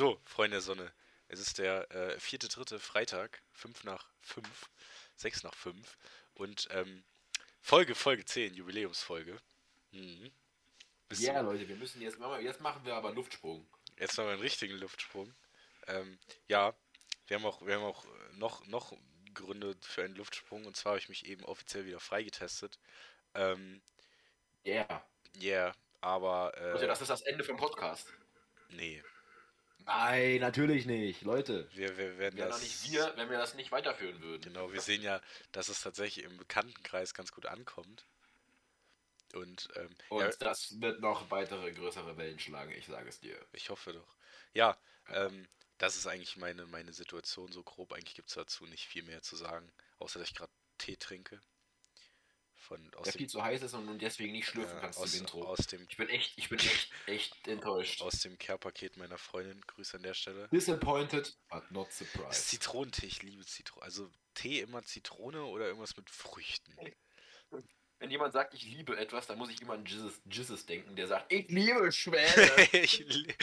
So, Freunde der Sonne. Es ist der äh, vierte, dritte Freitag, 5 nach 5, 6 nach 5 und ähm, Folge, Folge 10, Jubiläumsfolge. Mhm. Bist ja, Leute, wir müssen jetzt, jetzt machen wir aber einen Luftsprung. Jetzt machen wir einen richtigen Luftsprung. Ähm, ja, wir haben auch, wir haben auch noch, noch Gründe für einen Luftsprung und zwar habe ich mich eben offiziell wieder freigetestet. Ähm, yeah. Yeah, aber. Äh, also das ist das Ende vom Podcast. Nee. Nein, natürlich nicht, Leute. Wir, wir werden wir das. nicht wir, wenn wir das nicht weiterführen würden. Genau, wir sehen ja, dass es tatsächlich im Bekanntenkreis ganz gut ankommt. Und, ähm, Und ja, das wird noch weitere größere Wellen schlagen, ich sage es dir. Ich hoffe doch. Ja, ähm, das ist eigentlich meine, meine Situation so grob. Eigentlich gibt es dazu nicht viel mehr zu sagen, außer dass ich gerade Tee trinke. Von, aus Der viel zu heiß ist und deswegen nicht schlürfen äh, kannst aus, im Intro. Aus dem, ich bin echt, ich bin echt, echt enttäuscht. Aus dem Care-Paket meiner Freundin. Grüße an der Stelle. Disappointed, but not surprised. Zitronentee, ich liebe Zitrone. Also Tee immer Zitrone oder irgendwas mit Früchten. Wenn jemand sagt, ich liebe etwas, dann muss ich immer an Jesus, Jesus denken, der sagt, ich liebe Schwäne. li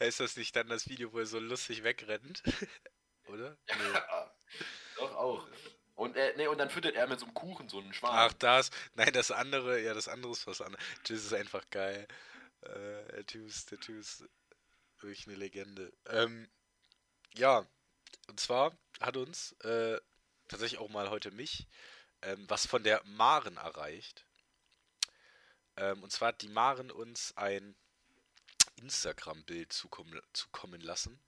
ist das nicht dann das Video, wo er so lustig wegrennt? Oder? Nee. Doch auch. Und, äh, nee, und dann füttert er mit so einem Kuchen so einen Schwan. Ach, das. Nein, das andere, ja, das andere ist was anderes. Jesus ist einfach geil. Äh, der Typ ist, der Typ ist wirklich eine Legende. Ähm, ja, und zwar hat uns äh, tatsächlich auch mal heute mich ähm, was von der Maren erreicht. Ähm, und zwar hat die Maren uns ein Instagram-Bild zukommen, zukommen lassen.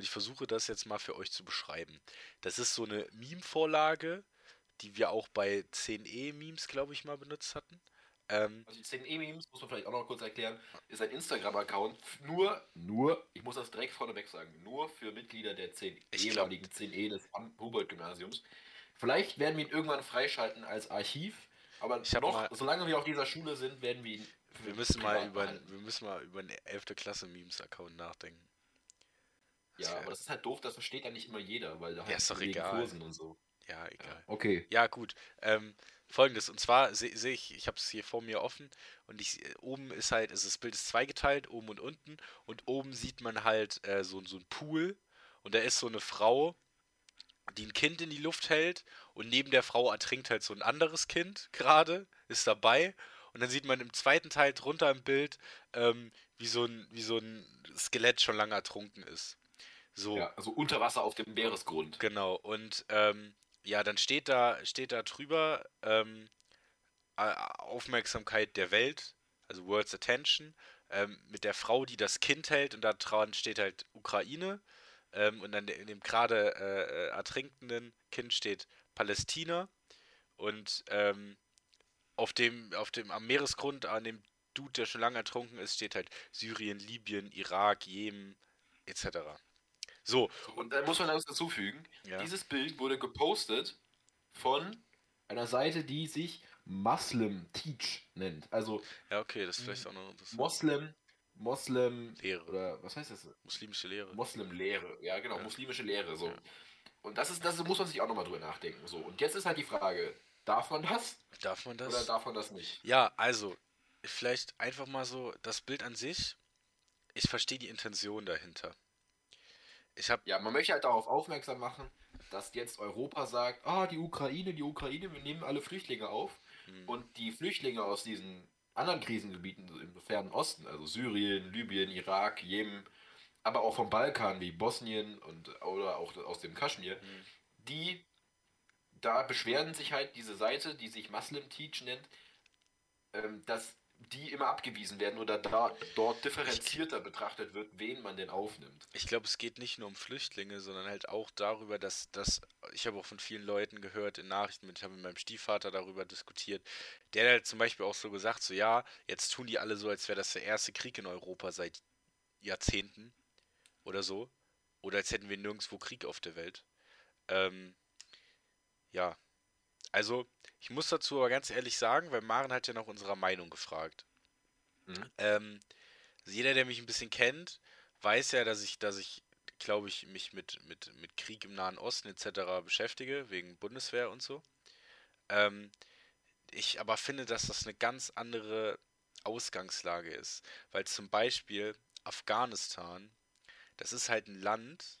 Und ich versuche das jetzt mal für euch zu beschreiben. Das ist so eine Meme-Vorlage, die wir auch bei 10e-Memes, glaube ich, mal benutzt hatten. Ähm, also die 10e-Memes, muss man vielleicht auch noch kurz erklären, ist ein Instagram-Account nur, nur, ich muss das direkt vorneweg sagen, nur für Mitglieder der 10 ehemaligen 10e des Humboldt-Gymnasiums. Vielleicht werden wir ihn irgendwann freischalten als Archiv, aber noch, mal, solange wir auf dieser Schule sind, werden wir ihn. Wir müssen, mal über, wir müssen mal über einen 11. Klasse Memes-Account nachdenken. Ja, aber das ist halt doof, das versteht ja nicht immer jeder, weil da halt ja, ist doch egal. Kursen und so. Ja, egal. Ja, okay. Ja, gut. Ähm, Folgendes, und zwar sehe seh ich, ich habe es hier vor mir offen und ich oben ist halt, also das Bild ist zweigeteilt, oben und unten und oben sieht man halt äh, so, so ein Pool und da ist so eine Frau, die ein Kind in die Luft hält und neben der Frau ertrinkt halt so ein anderes Kind gerade, ist dabei. Und dann sieht man im zweiten Teil drunter im Bild, ähm, wie, so ein, wie so ein Skelett schon lange ertrunken ist. So. Ja, also unter Wasser auf dem Meeresgrund. Genau, und ähm, ja, dann steht da, steht da drüber ähm, Aufmerksamkeit der Welt, also World's Attention, ähm, mit der Frau, die das Kind hält und da dran steht halt Ukraine. Ähm, und dann in dem gerade äh, äh, ertrinkenden Kind steht Palästina. Und ähm, auf dem, auf dem, am Meeresgrund, an dem Dude, der schon lange ertrunken ist, steht halt Syrien, Libyen, Irak, Jemen, etc. So. Und da muss man das dazufügen. Ja. Dieses Bild wurde gepostet von einer Seite, die sich Muslim Teach nennt. Also. Ja, okay, das ist vielleicht auch noch interessant. Moslem Moslem Lehre. Oder was heißt das? Muslimische Lehre. Moslem-Lehre, ja genau, ja. muslimische Lehre. So. Ja. Und das ist, das muss man sich auch nochmal drüber nachdenken. So. Und jetzt ist halt die Frage, darf man das? Darf man das? Oder darf man das nicht? Ja, also, vielleicht einfach mal so, das Bild an sich, ich verstehe die Intention dahinter. Ich hab ja, man möchte halt darauf aufmerksam machen, dass jetzt Europa sagt, ah, die Ukraine, die Ukraine, wir nehmen alle Flüchtlinge auf. Hm. Und die Flüchtlinge aus diesen anderen Krisengebieten im fernen Osten, also Syrien, Libyen, Irak, Jemen, aber auch vom Balkan wie Bosnien und oder auch aus dem Kaschmir, mhm. die da beschweren sich halt diese Seite, die sich Muslim Teach nennt, ähm, dass die immer abgewiesen werden oder da, dort differenzierter betrachtet wird, wen man denn aufnimmt. Ich glaube, es geht nicht nur um Flüchtlinge, sondern halt auch darüber, dass, dass ich habe auch von vielen Leuten gehört in Nachrichten, ich habe mit meinem Stiefvater darüber diskutiert, der hat halt zum Beispiel auch so gesagt, so ja, jetzt tun die alle so, als wäre das der erste Krieg in Europa seit Jahrzehnten oder so. Oder als hätten wir nirgendwo Krieg auf der Welt. Ähm, ja, also, ich muss dazu aber ganz ehrlich sagen, weil Maren hat ja nach unserer Meinung gefragt. Mhm. Ähm, also jeder, der mich ein bisschen kennt, weiß ja, dass ich, dass ich, glaube ich, mich mit, mit, mit Krieg im Nahen Osten etc. beschäftige, wegen Bundeswehr und so. Ähm, ich aber finde, dass das eine ganz andere Ausgangslage ist, weil zum Beispiel Afghanistan das ist halt ein Land.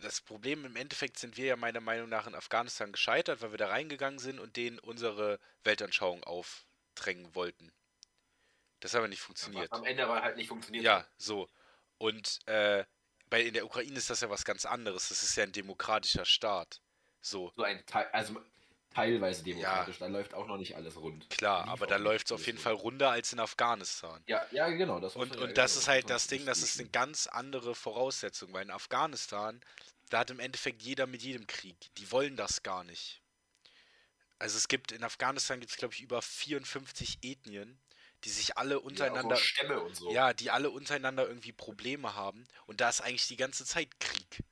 Das Problem im Endeffekt sind wir ja meiner Meinung nach in Afghanistan gescheitert, weil wir da reingegangen sind und denen unsere Weltanschauung aufdrängen wollten. Das hat aber nicht funktioniert. am Ende aber halt nicht funktioniert. Ja, so. Und äh, bei, in der Ukraine ist das ja was ganz anderes. Das ist ja ein demokratischer Staat. So. So ein Teil, also teilweise demokratisch, ja. da läuft auch noch nicht alles rund. Klar, aber da läuft es auf jeden Fall runder als in Afghanistan. Ja, ja, genau. Das und und das ist halt das Ding, das ist eine ganz andere Voraussetzung, weil in Afghanistan, da hat im Endeffekt jeder mit jedem Krieg. Die wollen das gar nicht. Also es gibt, in Afghanistan gibt es, glaube ich, über 54 Ethnien die sich alle untereinander. Ja, Stämme und so. Ja, die alle untereinander irgendwie Probleme haben. Und da ist eigentlich die ganze Zeit Krieg.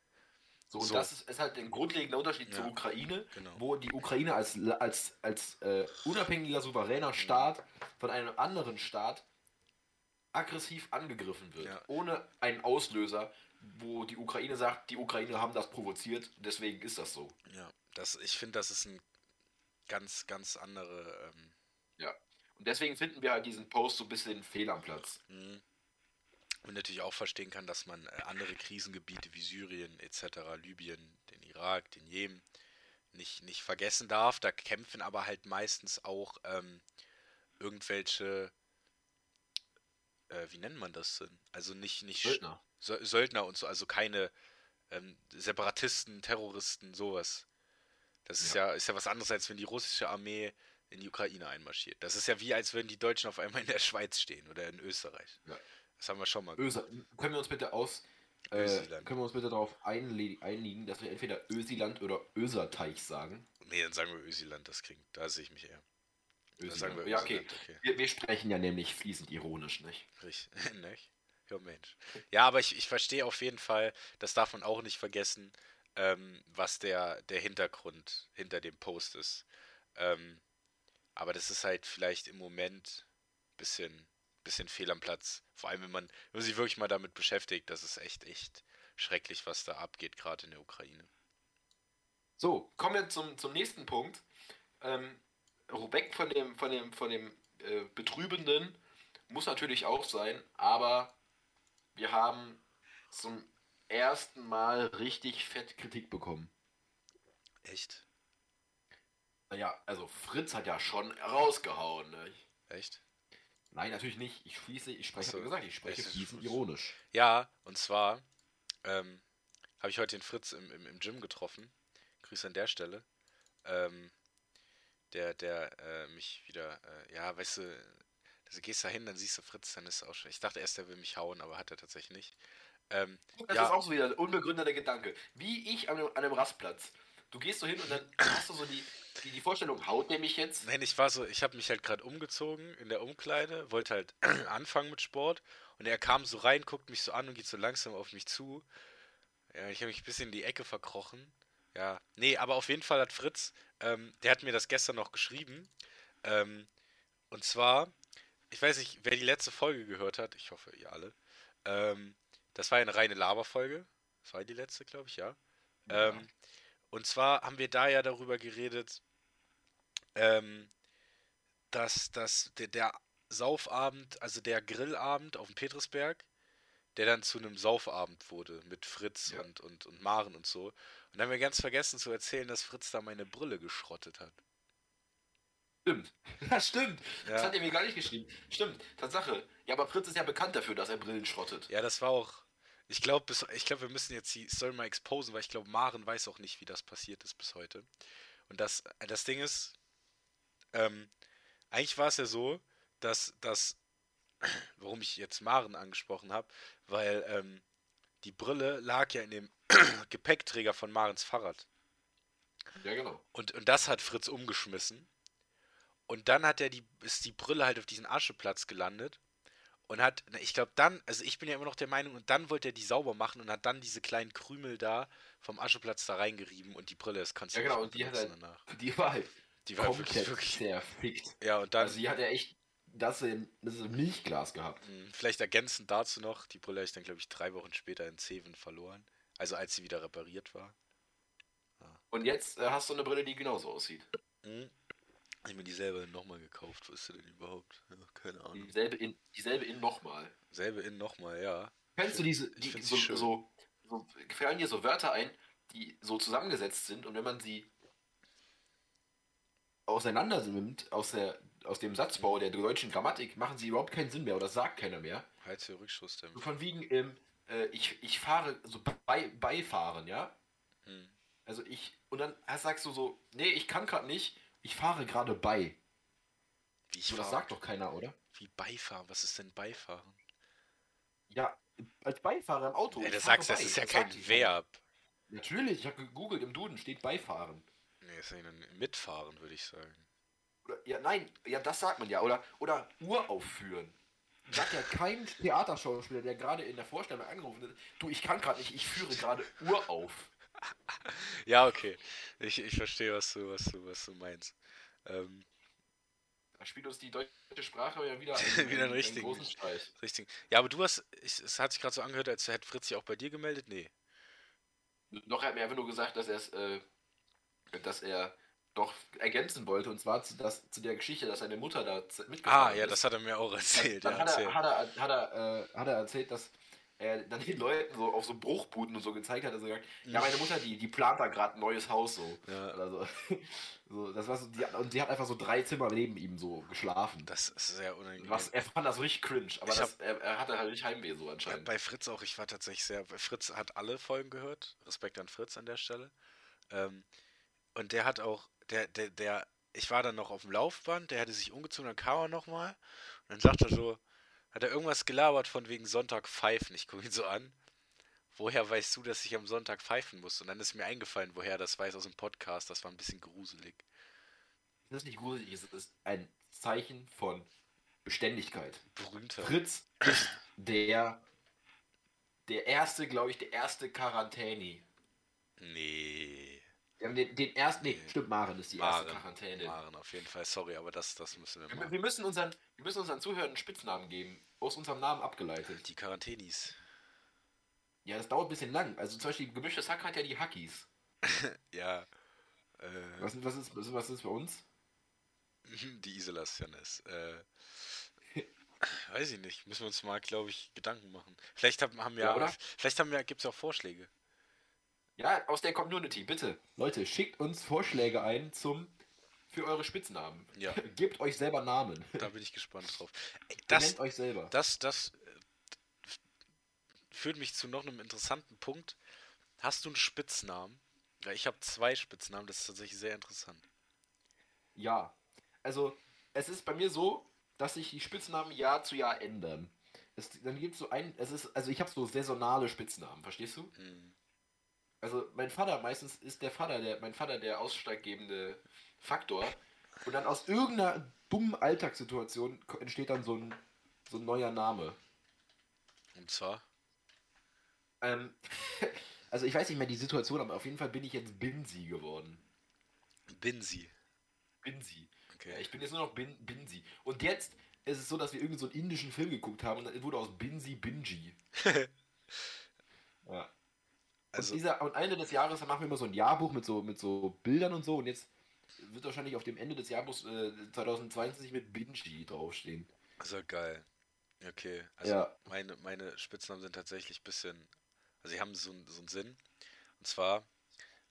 So, und so. das ist, ist, halt ein grundlegender Unterschied ja, zur Ukraine, genau. wo die Ukraine als, als, als äh, unabhängiger, souveräner Staat von einem anderen Staat aggressiv angegriffen wird. Ja. Ohne einen Auslöser, wo die Ukraine sagt, die Ukraine haben das provoziert, deswegen ist das so. Ja, das, ich finde, das ist ein ganz, ganz andere. Ähm, ja. Und deswegen finden wir halt diesen Post so ein bisschen fehl am Platz. Mhm. Und natürlich auch verstehen kann, dass man äh, andere Krisengebiete wie Syrien etc., Libyen, den Irak, den Jemen nicht, nicht vergessen darf. Da kämpfen aber halt meistens auch ähm, irgendwelche, äh, wie nennt man das denn? Also nicht, nicht Söldner. Söldner und so, also keine ähm, Separatisten, Terroristen, sowas. Das ist ja. ja, ist ja was anderes, als wenn die russische Armee in die Ukraine einmarschiert. Das ist ja wie, als würden die Deutschen auf einmal in der Schweiz stehen oder in Österreich. Ja. Das haben wir schon mal Öser, Können wir uns bitte aus. Äh, können wir uns bitte darauf einigen, dass wir entweder Ösiland oder Öserteich sagen? Nee, dann sagen wir Ösiland, das klingt. Da sehe ich mich eher. Ösiland. ja, okay. okay. Wir, wir, sprechen ja nämlich fließend ironisch, nicht? Richtig, nicht? Ja, Mensch. Ja, aber ich, ich verstehe auf jeden Fall, das darf man auch nicht vergessen, ähm, was der, der Hintergrund hinter dem Post ist. Ähm, aber das ist halt vielleicht im Moment ein bisschen, bisschen fehl am Platz. Vor allem, wenn man, wenn man sich wirklich mal damit beschäftigt, das ist echt, echt schrecklich, was da abgeht, gerade in der Ukraine. So, kommen wir zum, zum nächsten Punkt. Ähm, weg von dem, von dem, von dem äh, Betrübenden muss natürlich auch sein, aber wir haben zum ersten Mal richtig fett Kritik bekommen. Echt? Naja, also Fritz hat ja schon rausgehauen, ne? Echt? Nein, natürlich nicht. Ich schließe, ich spreche, so, gesagt, ich spreche fließend ironisch. Ja, und zwar ähm, habe ich heute den Fritz im, im, im Gym getroffen. Grüße an der Stelle. Ähm, der, der äh, mich wieder, äh, ja, weißt du, also gehst da hin, dann siehst du Fritz, dann ist es auch schon. Ich dachte erst, er will mich hauen, aber hat er tatsächlich nicht. Ähm, das ja. ist auch so wieder ein unbegründeter Gedanke. Wie ich an einem, an einem Rastplatz. Du gehst so hin und dann hast du so die, die, die Vorstellung, haut der mich jetzt? Nein, ich war so, ich habe mich halt gerade umgezogen in der Umkleide, wollte halt anfangen mit Sport und er kam so rein, guckt mich so an und geht so langsam auf mich zu. Ja, ich habe mich ein bisschen in die Ecke verkrochen. Ja, nee, aber auf jeden Fall hat Fritz, ähm, der hat mir das gestern noch geschrieben. Ähm, und zwar, ich weiß nicht, wer die letzte Folge gehört hat, ich hoffe, ihr alle. Ähm, das war eine reine Laberfolge. Das war die letzte, glaube ich, ja. ja. Ähm, und zwar haben wir da ja darüber geredet, ähm, dass, dass der, der Saufabend, also der Grillabend auf dem Petersberg, der dann zu einem Saufabend wurde mit Fritz ja. und, und, und Maren und so. Und dann haben wir ganz vergessen zu erzählen, dass Fritz da meine Brille geschrottet hat. Stimmt. Ja, stimmt. Ja. Das hat er mir gar nicht geschrieben. Stimmt, Tatsache. Ja, aber Fritz ist ja bekannt dafür, dass er Brillen schrottet. Ja, das war auch ich glaube, glaub, wir müssen jetzt die Story mal exposen, weil ich glaube, Maren weiß auch nicht, wie das passiert ist bis heute. Und das, äh, das Ding ist, ähm, eigentlich war es ja so, dass, dass, warum ich jetzt Maren angesprochen habe, weil ähm, die Brille lag ja in dem Gepäckträger von Marens Fahrrad. Ja, genau. Und, und das hat Fritz umgeschmissen. Und dann hat er die, ist die Brille halt auf diesen Ascheplatz gelandet und hat, ich glaube dann, also ich bin ja immer noch der Meinung, und dann wollte er die sauber machen und hat dann diese kleinen Krümel da vom Ascheplatz da reingerieben und die Brille ist du Ja genau, und die hat halt, danach. die war halt die war komplett wirklich, zerfickt. Ja, und dann. Also die hat ja echt das, in, das Milchglas gehabt. Hm, vielleicht ergänzend dazu noch, die Brille habe ich dann, glaube ich, drei Wochen später in Zeven verloren. Also als sie wieder repariert war. Ja. Und jetzt äh, hast du eine Brille, die genauso aussieht. Mhm. Ich mir dieselbe nochmal gekauft. Wo ist denn überhaupt? Ja, keine Ahnung. Dieselbe in, dieselbe in nochmal. Selbe in nochmal, ja. Kennst du diese, die, so, schön. so, so, fallen dir so Wörter ein, die so zusammengesetzt sind und wenn man sie auseinander nimmt aus, der, aus dem Satzbau der deutschen Grammatik, machen sie überhaupt keinen Sinn mehr oder sagt keiner mehr. Heiz für So Rückschussdämpfer. von wegen, ähm, äh, ich, ich fahre, so bei, beifahren, ja? Hm. Also ich, und dann sagst du so, nee, ich kann gerade nicht, ich fahre gerade bei. Wie ich So, das sagt doch keiner, oder? Wie Beifahren? Was ist denn Beifahren? Ja, als Beifahrer im Auto. Ja, du sagst, das bei. ist ja Das kein. Verb. Natürlich, ich habe gegoogelt, im Duden steht Beifahren. Nee, ist ja ein Mitfahren, würde ich sagen. Oder, ja, nein, ja, das sagt man ja. Oder, oder Uraufführen. Sagt ja kein Theaterschauspieler, der gerade in der Vorstellung angerufen ist, du, ich kann gerade nicht, ich führe gerade Urauf. Ja, okay. Ich, ich verstehe, was du, was du, was du meinst. Ähm, Da spielt uns die deutsche Sprache ja wieder, Wieder einen richtigen. großen Streich. richtig. Ja, aber du hast, ich, es hat sich gerade so angehört, als hätte Fritz sich auch bei dir gemeldet. Nee. Noch hat mir einfach nur gesagt, dass er es, äh, dass er doch ergänzen wollte, und zwar zu, das, zu der Geschichte, dass seine Mutter da z- mitgefahren Ah, ja, ist. das hat er mir auch erzählt. Dann Ja, hat, er, erzähl. hat, er, hat, er, äh, hat er erzählt, dass er dann den Leuten so auf so Bruchbuden und so gezeigt hat, also gesagt, ja, meine Mutter, die, die plant da gerade ein neues Haus so. Ja. Also, so das war so, die, und die hat einfach so drei Zimmer neben ihm so geschlafen. Das ist sehr unangenehm. Was, er fand das richtig cringe, aber das, er, er hatte halt richtig Heimweh so Ja, anscheinend. bei Fritz auch, ich war tatsächlich sehr. Fritz hat alle Folgen gehört. Respekt an Fritz an der Stelle. Ähm, und der hat auch, der, der, der, ich war dann noch auf dem Laufband, der hatte sich umgezogen, dann kam er nochmal und dann sagt er so, hat er irgendwas gelabert von wegen Sonntag pfeifen. Ich gucke ihn so an. Woher weißt du, dass ich am Sonntag pfeifen muss? Und dann ist mir eingefallen, woher er das weiß aus dem Podcast. Das war ein bisschen gruselig. Das ist nicht gruselig, es ist ein Zeichen von Beständigkeit. Berühmter. Fritz ist der, der erste, glaube ich, der erste Quarantäni. Nee. Wir haben den, den ersten, nee, stimmt, Maren ist die erste Maren. Quarantäne. Maren, auf jeden Fall. Sorry, aber das, das müssen wir machen. wir, müssen unseren, wir müssen unseren Zuhörern einen Spitznamen geben, aus unserem Namen abgeleitet. Die Quarantänis. Ja, das dauert ein bisschen lang. Also zum Beispiel gemischtes Hack hat ja die Hackies. Ja. Äh, Was, was, ist, was, was ist bei uns? Die Isolationis. Äh, weiß ich nicht. Müssen wir uns mal, glaube ich, Gedanken machen. Vielleicht haben, haben wir, Ja, oder? vielleicht haben wir, gibt es auch Vorschläge. Ja, aus der Community, bitte. Leute, schickt uns Vorschläge ein zum für eure Spitznamen. Ja. Gebt euch selber Namen. Da bin ich gespannt drauf. Ey, Das, Nennt euch selber. das, das äh, führt mich zu noch einem interessanten Punkt. Hast du einen Spitznamen? Ja, ich habe zwei Spitznamen, das ist tatsächlich sehr interessant. Ja. Also, es ist bei mir so, dass sich die Spitznamen Jahr zu Jahr ändern. Es, dann gibt es so ein, es ist, also ich habe so saisonale Spitznamen, verstehst du? Hm. Also mein Vater, meistens ist der Vater, der, mein Vater der ausschlaggebende Faktor. Und dann aus irgendeiner dummen Alltagssituation entsteht dann so ein, so ein neuer Name. Und zwar? Ähm, also ich weiß nicht mehr die Situation, aber auf jeden Fall bin ich jetzt Binsi geworden. Binsi. Binsi. Okay. Ja, ich bin jetzt nur noch Bin, Binsi. Und jetzt ist es so, dass wir irgendeinen so einen indischen Film geguckt haben und dann wurde aus Binsi Binji. ja. Also- und, dieser, und Ende des Jahres dann machen wir immer so ein Jahrbuch mit so, mit so Bildern und so und jetzt wird wahrscheinlich auf dem Ende des Jahrbuchs äh, 2022 mit Binji draufstehen. Also geil. Okay. Also Ja. meine, meine Spitznamen sind tatsächlich ein bisschen. Also sie haben so, einen- so einen Sinn. Und zwar,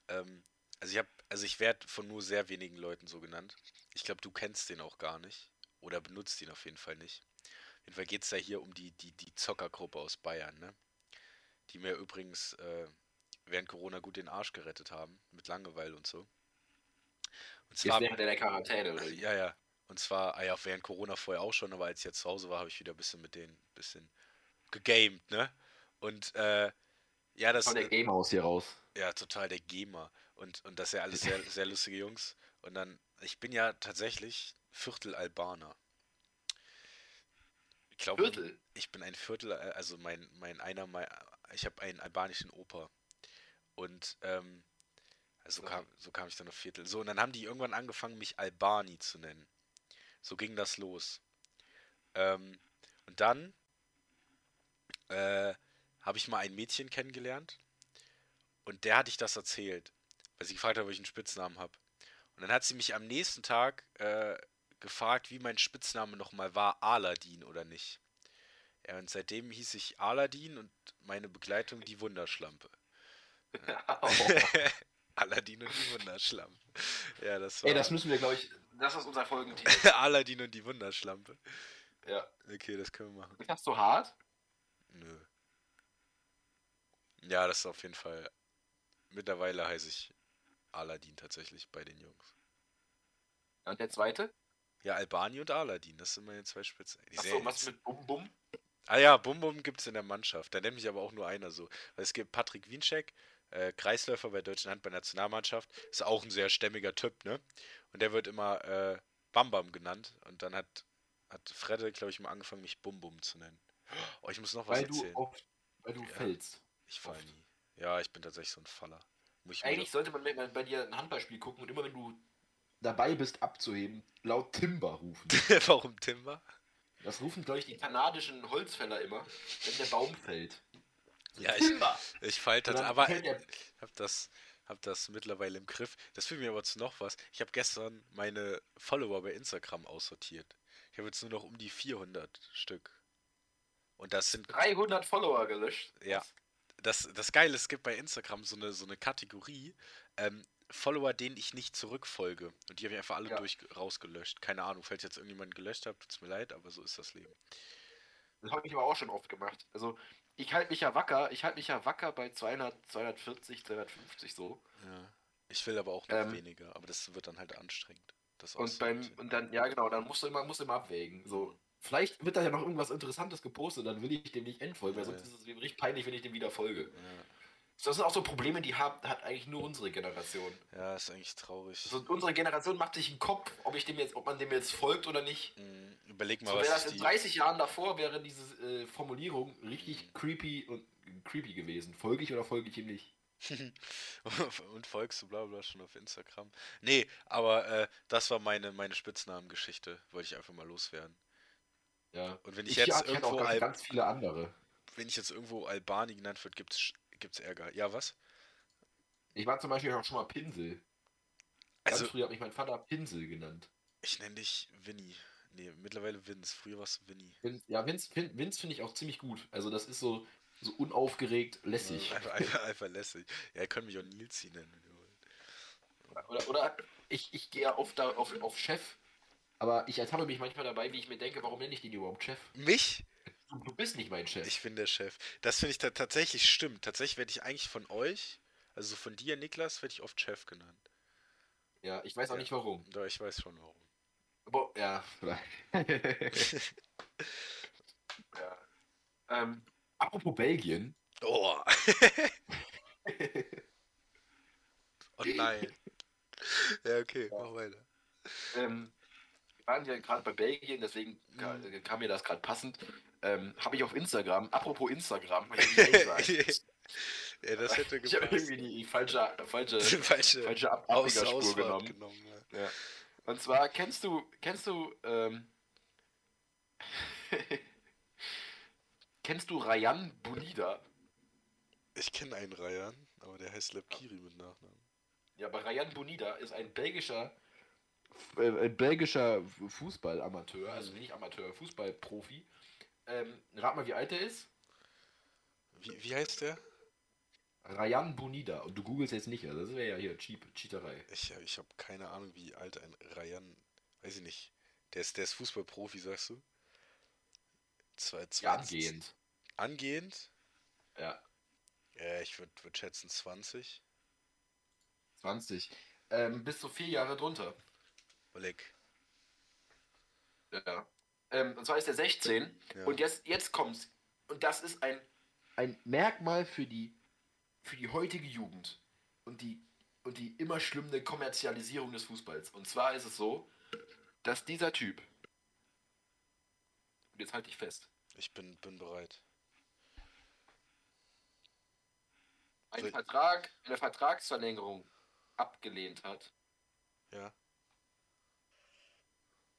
ähm, also ich habe, also ich werde von nur sehr wenigen Leuten so genannt. Ich glaube, du kennst den auch gar nicht. Oder benutzt ihn auf jeden Fall nicht. Auf jeden Fall geht es ja hier um die, die, die Zockergruppe aus Bayern, ne? Die mir übrigens äh, während Corona gut den Arsch gerettet haben. Mit Langeweile und so. Und Jetzt zwar. während der Quarantäne oder? Ja, ja. Und zwar, ah ja, während Corona vorher auch schon, aber als ich jetzt zu Hause war, habe ich wieder ein bisschen mit denen ein bisschen gegamed, ne? Und äh, ja, das Von der Game House hier raus. ja total der Gamer. Und, und das sind ja alles sehr, sehr lustige Jungs. Und dann, ich bin ja tatsächlich Viertel Albaner. Ich glaube, Viertel? ich bin ein Viertel, äh, also mein, mein einer, mein, ich habe einen albanischen Opa. Und ähm, also So. kam, so kam ich dann auf Viertel. So, und dann haben die irgendwann angefangen, mich Albani zu nennen. So ging das los. Ähm, und dann äh, habe ich mal ein Mädchen kennengelernt und der hatte ich das erzählt, weil sie gefragt hat, ob ich einen Spitznamen habe. Und dann hat sie mich am nächsten Tag äh, gefragt, wie mein Spitzname nochmal war, Aladdin oder nicht. Ja, und seitdem hieß ich Aladdin und meine Begleitung die Wunderschlampe. Oh. Aladdin und die Wunderschlampe. Ja, das war. Ey, das müssen wir, glaube ich, das ist unser Folgentitel. Aladdin und die Wunderschlampe. ja. Okay, das können wir machen. Ist das so hart? Nö. Ja, das ist auf jeden Fall. Mittlerweile heiße ich Aladdin tatsächlich bei den Jungs. Und der zweite? Ja, Albani und Aladdin, das sind meine zwei Spitzen. Achso, was mit Bum Bum? Ah ja, Bum Bum gibt's in der Mannschaft. Da nennt mich aber auch nur einer so. Weil es gibt Patrick Wiencheck, äh, Kreisläufer bei Deutschen Handball-Nationalmannschaft. Ist auch ein sehr stämmiger Typ, ne? Und der wird immer äh, Bam Bam genannt. Und dann hat, hat Fredde, glaube ich, mal angefangen, mich Bum Bum zu nennen. Oh, ich muss noch was Weil du, erzählen. oft, weil du Ja. fällst. Ich fall oft. nie. Ja, ich bin tatsächlich so ein Faller. Eigentlich sollte man bei bei dir ein Handballspiel gucken und immer wenn du dabei bist abzuheben, laut Timber rufen. Warum Timber? Das rufen, glaube ich, die kanadischen Holzfäller immer, wenn der Baum fällt. Ja, ich-! Ich dann tatsächlich. Aber fällt der, hab das, hab das mittlerweile im Griff. Das führt mir aber zu noch was. Ich habe gestern meine Follower bei Instagram aussortiert. Ich habe jetzt nur noch um die 400 Stück. Und das sind 300 Follower gelöscht. Ja. das, das Geile, ist, es gibt bei Instagram so eine, so eine Kategorie, ähm, Follower, denen ich nicht zurückfolge. Und die habe ich einfach alle Ja. durch rausgelöscht. Keine Ahnung, falls jetzt irgendjemand gelöscht hat, tut's mir leid, aber so ist das Leben. Das habe ich aber auch schon oft gemacht. Also, ich halte mich ja wacker, ich halte mich ja wacker bei 200, 240, 250 so. Ja. Ich will aber auch noch Ähm. weniger, aber das wird dann halt anstrengend. Und beim, und dann, ja genau, dann musst du immer, musst du immer abwägen. So, vielleicht wird da ja noch irgendwas Interessantes gepostet, dann will ich dem nicht entfolgen, weil Ja, sonst ja. ist es mir richtig peinlich, wenn ich dem wieder folge. Ja. Das sind auch so Probleme, die hat, hat eigentlich nur unsere Generation. ja, ist eigentlich traurig. Also unsere Generation macht sich einen Kopf, ob ich dem jetzt, ob man dem jetzt folgt oder nicht. Mm, Überleg mal, So was das in die. 30 Jahren davor, wäre diese äh, Formulierung richtig creepy und creepy gewesen. Folge ich oder folge ich ihm nicht? und folgst du bla bla schon auf Instagram. Nee, aber äh, das war meine, meine Spitznamengeschichte. Wollte ich einfach mal loswerden. Ja. Und wenn ich, Ich, jetzt ja, irgendwo auch ganz, ganz viele andere. wenn ich jetzt irgendwo Albani genannt wird, gibt's gibt's Ärger. Ja, was? Ich war zum Beispiel auch schon mal Pinsel. Also, Ganz früh hat mich mein Vater Pinsel genannt. ich nenne dich Winnie. Nee, mittlerweile Vince. Früher warst du Winnie. Vin- Ja, Vince, Vin- Vince finde ich auch ziemlich gut. Also das ist so, so unaufgeregt, lässig. Einfach, einfach, einfach lässig. Ja, ihr könnt mich auch Nilsi nennen. Oder, oder ich, ich gehe ja oft da auf, auf Chef, aber ich ertappe mich manchmal dabei, wie ich mir denke, warum nenne ich den überhaupt Chef? Mich? Du, du bist nicht mein Chef. Ich bin der Chef. Das finde ich ta tatsächlich stimmt. Tatsächlich werde ich eigentlich von euch, also von dir, Niklas, werde ich oft Chef genannt. ja, ich weiß auch Ja. nicht warum. Doch, ich weiß schon warum. Aber, ja, vielleicht. ja. Ähm, apropos Belgien. Oh. oh nein. Ja, okay, mach weiter. Ähm, wir waren ja gerade bei Belgien, deswegen Mhm. kam mir das gerade passend. Ähm, habe ich auf Instagram, apropos Instagram, ja, das hätte ich habe gepasst. irgendwie die falsche, falsche, falsche falsche Ab Aus Ausfahrt genommen. genommen. ja. Ja. Und zwar kennst du, kennst du, ähm, kennst du Rayan Bonida? Ich kenne einen Rayan, aber der heißt Lepkiri mit Nachnamen. Ja, aber Rayan Bonida ist ein belgischer, äh, ein belgischer Fußballamateur, also nicht Amateur, Fußballprofi. Ähm, rat mal, wie alt er ist? Wie, wie heißt der? Rayan Bonida. Und du googelst jetzt nicht, also das wäre ja hier Cheap, Cheaterei. Ich, ich habe keine Ahnung, wie alt ein Rayan, weiß ich nicht. Der ist, der ist Fußballprofi, sagst du? Zwei, zwei, Ja, angehend. Angehend? Ja, Ja, ich würde würd schätzen 20. 20. Ähm, bis zu vier Jahre drunter. Oleg. Ja. Ähm, und zwar ist er 16. Ja. Und jetzt, jetzt kommt's. Und das ist ein, ein Merkmal für die, für die heutige Jugend. Und die, und die immer schlimmende Kommerzialisierung des Fußballs. Und zwar ist es so, dass dieser Typ. Und jetzt halte ich fest. Ich bin, bin bereit. Einen Vertrag, eine Vertragsverlängerung abgelehnt hat. Ja,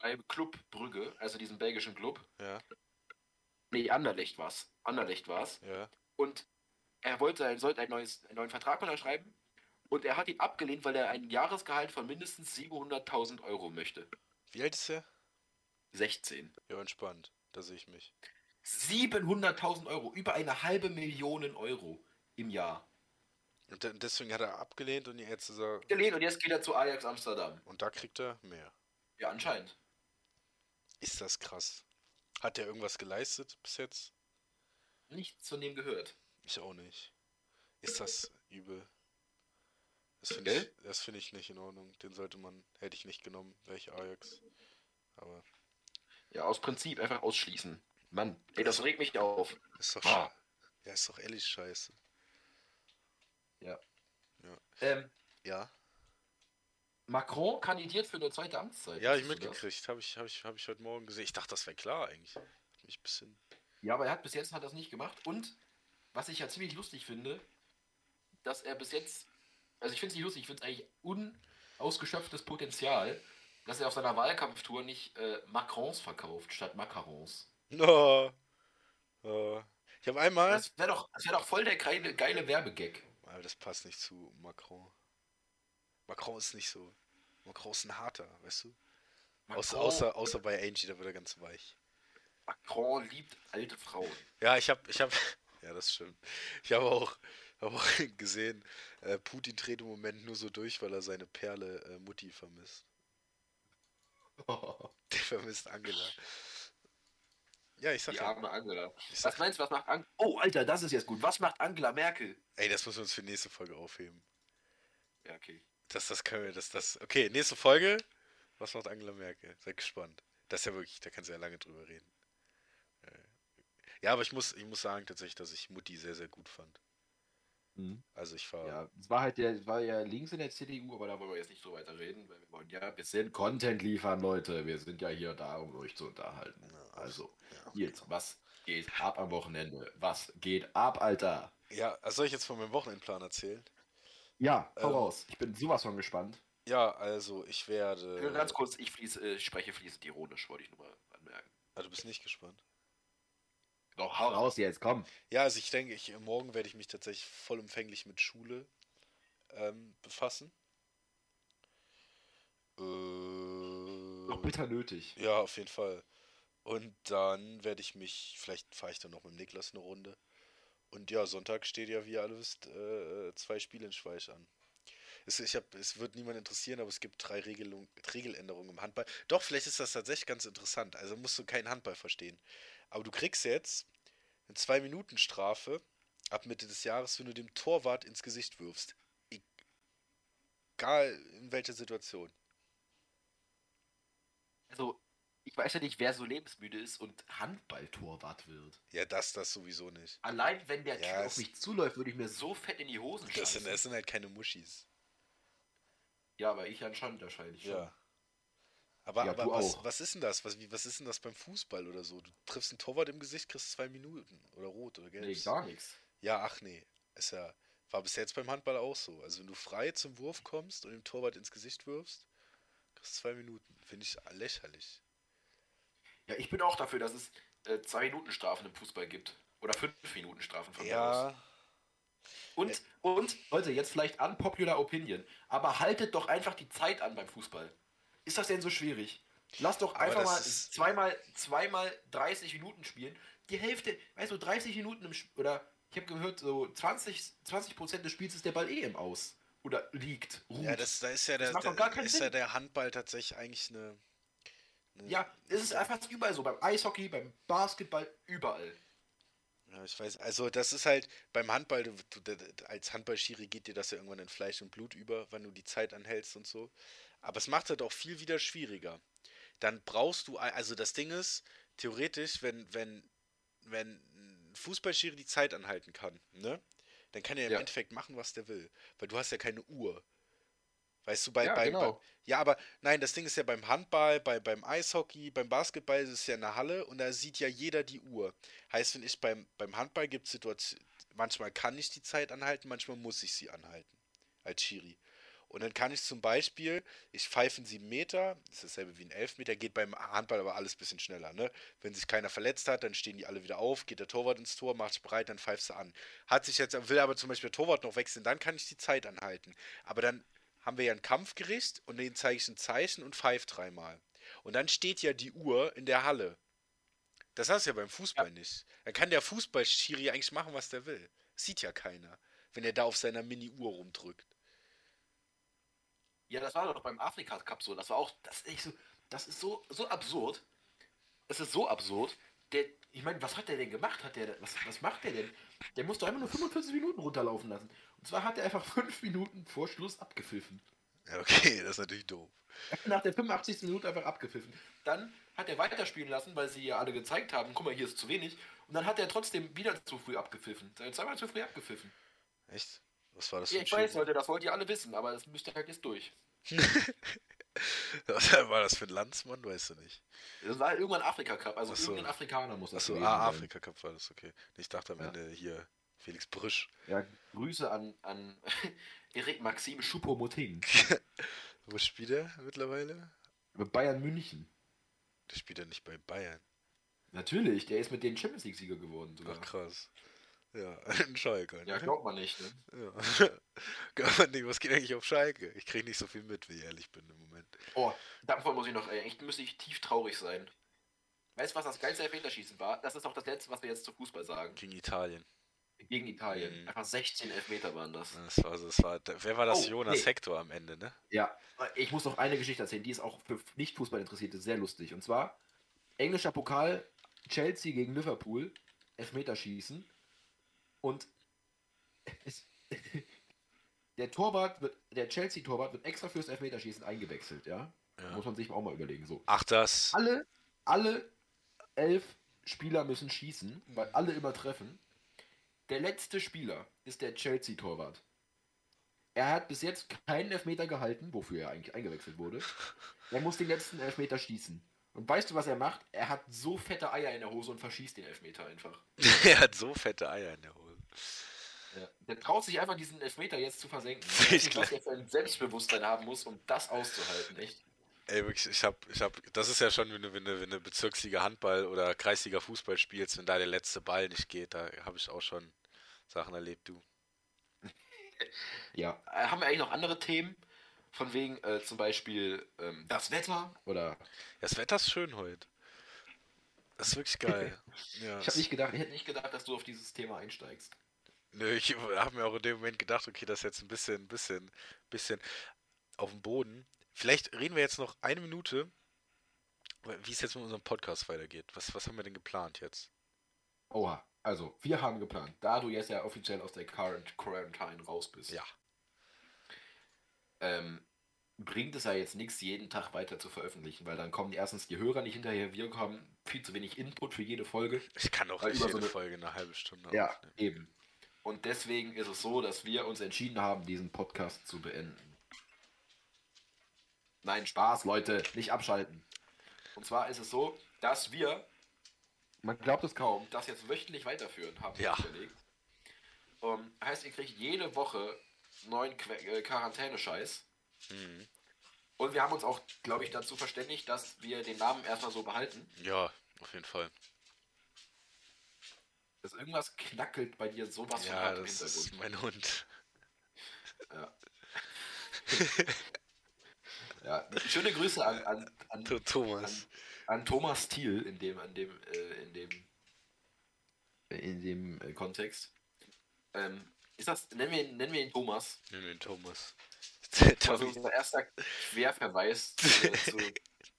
Beim Club Brügge, also diesem belgischen Club. ja, Nee, Anderlecht war's. Anderlecht war's. ja. Und er wollte, er sollte ein neues, einen neuen Vertrag unterschreiben. Und er hat ihn abgelehnt, weil er ein Jahresgehalt von mindestens 700.000 Euro möchte. Wie alt ist er? 16. Ja, entspannt. Da sehe ich mich. 700.000 Euro, über eine halbe Million Euro im Jahr. Und deswegen hat er abgelehnt und jetzt ist er. Abgelehnt und jetzt geht er zu Ajax Amsterdam. Und da kriegt er mehr. Ja, anscheinend. Ist das krass. Hat er irgendwas geleistet bis jetzt? Nichts von dem gehört. Ich auch nicht. Ist das übel? Das finde ich, find ich nicht in Ordnung. Den sollte man, hätte ich nicht genommen, welche Ajax. Aber. Ja, aus Prinzip einfach ausschließen. Mann, ey, das regt mich auf. Ist doch ah. Ja, ist doch ehrlich scheiße. Ja. Ja. Ähm, ja. Macron kandidiert für eine zweite Amtszeit. Ja, ich mitgekriegt. Habe ich, hab ich, hab ich heute Morgen gesehen. Ich dachte, das wäre klar eigentlich. Hat mich bisschen. Ja, aber er hat bis jetzt hat das nicht gemacht. Und was ich ja ziemlich lustig finde, dass er bis jetzt. Also ich finde es nicht lustig, ich finde es eigentlich unausgeschöpftes Potenzial, dass er auf seiner Wahlkampftour nicht äh, Macrons verkauft statt Macarons. Oh. Oh. Ich habe einmal. Das wäre doch, wär doch voll der geile, geile Werbegag. Aber das passt nicht zu Macron. Macron ist nicht so. Macron ist ein harter, weißt du? Außer, außer, außer bei Angie, da wird er ganz weich. Macron liebt alte Frauen. Ja, ich habe, ich habe, ja, das stimmt. Ich habe auch, hab auch gesehen, äh, Putin dreht im Moment nur so durch, weil er seine Perle äh, Mutti vermisst. Der vermisst Angela. Ja, ich sag Die ja. arme Angela. Was meinst du, was macht Angela? Oh, Alter, das ist jetzt gut. Was macht Angela Merkel? Ey, das müssen wir uns für nächste Folge aufheben. Ja, okay. Das, das können wir, das, das. Okay, nächste Folge. Was macht Angela Merkel? Seid gespannt. Das ist ja wirklich, da kannst du ja lange drüber reden. Ja, aber ich muss, ich muss sagen tatsächlich, dass ich Mutti sehr, sehr gut fand. Mhm. Also ich war. Ja, es war halt der, es war ja links in der CDU, aber da wollen wir jetzt nicht so weiter reden, weil wir wollen ja, wir sind Content liefern, Leute. Wir sind ja hier da, um euch zu unterhalten. Also, ja, jetzt, was geht ab am Wochenende? Was geht ab, Alter? Ja, soll ich jetzt von meinem Wochenendplan erzählen? Ja, hau ähm, raus. Ich bin sowas von gespannt. Ja, also ich werde. Ganz kurz, ich, fließe, äh, ich spreche fließend ironisch, wollte ich nur mal anmerken. Ah, du bist nicht gespannt. Doch, hau raus jetzt, komm. Ja, also ich denke, ich, morgen werde ich mich tatsächlich vollumfänglich mit Schule ähm, befassen. Äh, Noch bitter nötig. Ja, auf jeden Fall. Und dann werde ich mich, vielleicht fahre ich dann noch mit Niklas eine Runde. Und ja, Sonntag steht ja, wie ihr alle wisst, äh, zwei Spiele in Schweich an. Es, ich hab, es wird niemand interessieren, aber es gibt drei Regelung, Regeländerungen im Handball. Doch, vielleicht ist das tatsächlich ganz interessant. Also musst du keinen Handball verstehen. Aber du kriegst jetzt eine 2-Minuten-Strafe ab Mitte des Jahres, wenn du dem Torwart ins Gesicht wirfst. Egal in welcher Situation. Also, ich weiß ja nicht, wer so lebensmüde ist und Handballtorwart wird. Ja, das, das sowieso nicht. Allein wenn der ja, Typ auf mich zuläuft, würde ich mir so fett in die Hosen schmeißen. Das sind, das sind halt keine Muschis. Ja, aber ich anscheinend wahrscheinlich schon. Ja. Aber, ja, aber was, was, ist denn das? Was, was ist denn das beim Fußball oder so? Du triffst einen Torwart im Gesicht, kriegst zwei Minuten. Oder rot oder gelb. Nee, gar nichts. Ja, ach nee. Ist ja, war bis jetzt beim Handball auch so. Also wenn du frei zum Wurf kommst und dem Torwart ins Gesicht wirfst, kriegst du zwei Minuten. Finde ich lächerlich. Ja, ich bin auch dafür, dass es äh, zwei Minuten Strafen im Fußball gibt. Oder fünf Minuten Strafen von Ja. Und, ja. und, Leute, jetzt vielleicht unpopular Opinion, aber haltet doch einfach die Zeit an beim Fußball ist das denn so schwierig? Lass doch einfach mal zweimal, zweimal 30 Minuten spielen. Die Hälfte, weißt du, 30 Minuten im Spiel, oder ich habe gehört, so 20, 20 Prozent des Spiels ist der Ball eh im Aus. Oder liegt. Ruht. Ja, das, da ist ja der, der ist ja der Handball tatsächlich eigentlich eine. Ja, es ist einfach überall so. Beim Eishockey, beim Basketball, überall. Ja, ich weiß, also das ist halt beim Handball, du, du, als Handballschiri geht dir das ja irgendwann in Fleisch und Blut über, wenn du die Zeit anhältst und so. Aber es macht halt auch viel wieder schwieriger. Dann brauchst du, also das Ding ist, theoretisch, wenn, wenn, wenn ein Fußballschiri die Zeit anhalten kann, ne? Dann kann er im ja. Endeffekt machen, was der will. Weil du hast ja keine Uhr. Weißt du, bei, ja, bei, genau. bei, ja, aber nein, das Ding ist ja beim Handball, bei, beim Eishockey, beim Basketball ist es ja eine Halle und da sieht ja jeder die Uhr. Heißt, wenn ich beim, beim Handball gibt es Situationen, manchmal kann ich die Zeit anhalten, manchmal muss ich sie anhalten. Als Schiri. Und dann kann ich zum Beispiel, ich pfeife einen 7 Meter, das ist dasselbe wie ein 11 Meter, geht beim Handball aber alles ein bisschen schneller. Ne? Wenn sich keiner verletzt hat, dann stehen die alle wieder auf, geht der Torwart ins Tor, macht sich bereit, dann pfeifst du an. Hat sich jetzt, will aber zum Beispiel der Torwart noch wechseln, dann kann ich die Zeit anhalten. Aber dann haben wir ja ein Kampfgericht und den zeige ich ein Zeichen und pfeife dreimal. Und dann steht ja die Uhr in der Halle. Das hast du ja beim Fußball ja. nicht. Da kann der Fußballschiri eigentlich machen, was der will. Sieht ja keiner, wenn er da auf seiner Mini-Uhr rumdrückt. Ja, das war doch beim Afrika Cup so. Das war auch, das ist, so, das ist so, so absurd. Es ist so absurd. Der, ich meine, was hat der denn gemacht? Hat der, was, was macht der denn? Der musste einfach nur 45 Minuten runterlaufen lassen. Und zwar hat er einfach 5 Minuten vor Schluss abgepfiffen. Okay, das ist natürlich doof. Nach der 85. Minute einfach abgepfiffen. Dann hat er weiterspielen lassen, weil sie ja alle gezeigt haben, guck mal, hier ist zu wenig. Und dann hat er trotzdem wieder zu früh abgepfiffen. Zweimal zu früh abgepfiffen. Echt? Was war das? Ja, ich weiß, Leute, das wollt ihr alle wissen, aber das müsste halt jetzt durch. Was war das für ein Landsmann? Weißt du nicht. Das war irgendwann Afrika Cup, also so. irgendein Afrikaner muss das Achso, ah, Afrika Cup war das, okay. Ich dachte am ja. Ende hier Felix Brüsch. Ja, Grüße an, an Erik Maxim Schuppo-Moting. Wo spielt er mittlerweile? Bei Bayern München. Der spielt ja nicht bei Bayern. Natürlich, der ist mit den Champions League-Sieger geworden. Sogar. Ach krass. Ja, ein Schalke. Ne? Ja, glaubt man nicht, ne? Ja. glaubt man nicht, was geht eigentlich auf Schalke? Ich kriege nicht so viel mit, wie ich ehrlich bin im Moment. Oh, davon muss ich noch, echt müsste ich tief traurig sein. Weißt du, was das geilste Elfmeterschießen war? Das ist auch das letzte, was wir jetzt zu Fußball sagen. Gegen Italien. Gegen Italien. Mhm. Einfach 16 Elfmeter waren das. das, war, das war, wer war das? Oh, Jonas nee. Hector am Ende, ne? Ja, ich muss noch eine Geschichte erzählen, die ist auch für Nicht-Fußball-Interessierte sehr lustig. Und zwar englischer Pokal, Chelsea gegen Liverpool, Elfmeterschießen. Und es, der Torwart wird, der Chelsea-Torwart wird extra fürs Elfmeterschießen eingewechselt, ja? ja? Muss man sich auch mal überlegen. So. Ach, das. Alle, alle elf Spieler müssen schießen, weil alle immer treffen. Der letzte Spieler ist der Chelsea-Torwart. Er hat bis jetzt keinen Elfmeter gehalten, wofür er eigentlich eingewechselt wurde. Er muss den letzten Elfmeter schießen. Und weißt du, was er macht? Er hat so fette Eier in der Hose und verschießt den Elfmeter einfach. er hat so fette Eier in der Hose. Ja. Der traut sich einfach, diesen Elfmeter jetzt zu versenken. Ich weiß was er ein Selbstbewusstsein haben muss, um das auszuhalten, echt. Ey, wirklich, ich hab, ich hab, das ist ja schon, wenn du, wenn du, wenn du Bezirksliga Handball oder Kreisliga Fußball spielst, wenn da der letzte Ball nicht geht, da habe ich auch schon Sachen erlebt, du. ja, äh, haben wir eigentlich noch andere Themen? Von wegen äh, zum Beispiel ähm, das Wetter oder. Das Wetter ist schön heute. Das ist wirklich geil. ja, ich habe nicht gedacht, ich hätte nicht gedacht, dass du auf dieses Thema einsteigst. Nö, ich habe mir auch in dem Moment gedacht, okay, das ist jetzt ein bisschen, bisschen, bisschen auf dem Boden. Vielleicht reden wir jetzt noch eine Minute, wie es jetzt mit unserem Podcast weitergeht. Was, was haben wir denn geplant jetzt? Oha, also wir haben geplant, da du jetzt ja offiziell aus der Current Quarantine raus bist. Ja. Ähm, bringt es ja jetzt nichts, jeden Tag weiter zu veröffentlichen, weil dann kommen erstens die Hörer nicht hinterher, wir haben viel zu wenig Input für jede Folge. Ich kann auch nicht jede so eine... Folge eine halbe Stunde Ja, aufnehmen. eben. Und deswegen ist es so, dass wir uns entschieden haben, diesen Podcast zu beenden. Nein, Spaß, Leute, nicht abschalten. Und zwar ist es so, dass wir, man glaubt es kaum, das jetzt wöchentlich weiterführen, haben wir ja. überlegt. Um, heißt, ihr kriegt jede Woche neuen Qu äh, Quarantäne-Scheiß. Mhm. Und wir haben uns auch, glaube ich, dazu verständigt, dass wir den Namen erstmal so behalten. Ja, auf jeden Fall. Dass irgendwas knackelt bei dir sowas ja, von im Hintergrund. Das ist mein Hund. Ja. ja. Schöne Grüße an, an, an Thomas. An, an, Thomas Thiel in dem, an dem, äh, in dem, in dem äh, Kontext. Ähm, ist das, nennen wir, nennen wir ihn Thomas? Nennen wir ihn Thomas. Also unser erster Querverweis äh, zu,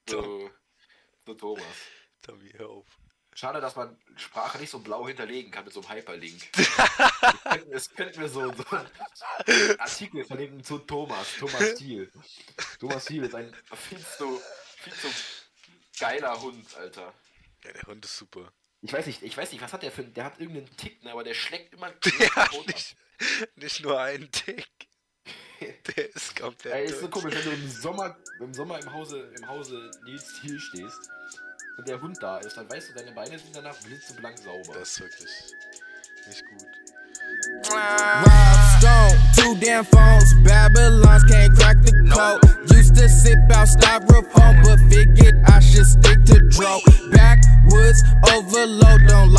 zu, zu Thomas. Tommy, hör auf. Schade, dass man Sprache nicht so blau hinterlegen kann mit so einem Hyperlink. Es könnten wir so, so einen Artikel verlinken zu Thomas, Thomas Thiel. Thomas Thiel ist ein viel zu, viel zu geiler Hund, Alter. Ja, der Hund ist super. Ich weiß nicht, ich weiß nicht, was hat der für Der hat irgendeinen Tick, ne, aber der schlägt immer. Der nicht, nicht nur einen Tick. Der ist komplett. Ey, ist so komisch, wenn du im Sommer, im Sommer im Hause, im Hause Nils Thiel stehst und der Hund da ist, dann weißt du, deine Beine sind danach blitzeblank sauber. Das ist wirklich nicht gut. Rob Stone, two damn phones, Babylons can't crack the code. Used to sip out styrofoam, but figured I should stick to dro. Backwoods overload, don't like